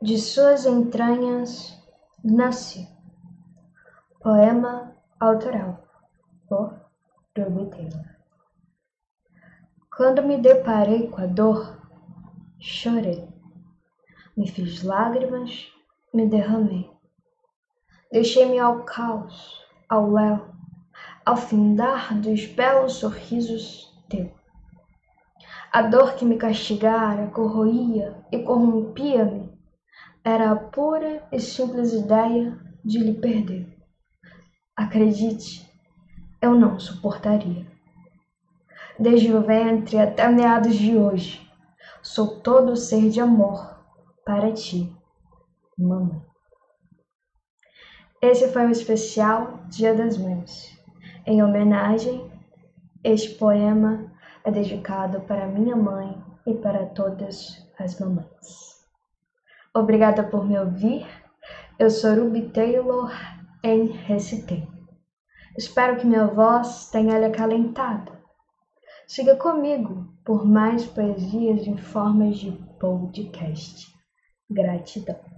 de suas entranhas nasci. Poema autoral por Ruby Taylor. Quando me deparei com a dor, chorei. Me fiz lágrimas, me derramei. Deixei-me ao caos, ao léu, ao findar dos belos sorrisos teu. A dor que me castigara, corroía e corrompia-me, era a pura e simples ideia de lhe perder. Acredite, eu não suportaria. Desde o ventre até meados de hoje, sou todo ser de amor para ti, mamãe. Esse foi o especial Dia das Mães. Em homenagem, este poema é dedicado para minha mãe e para todas as mamães. Obrigada por me ouvir. Eu sou Ruby Taylor em Recitei. Espero que minha voz tenha lhe acalentado. Siga comigo por mais poesias em formas de podcast. Gratidão.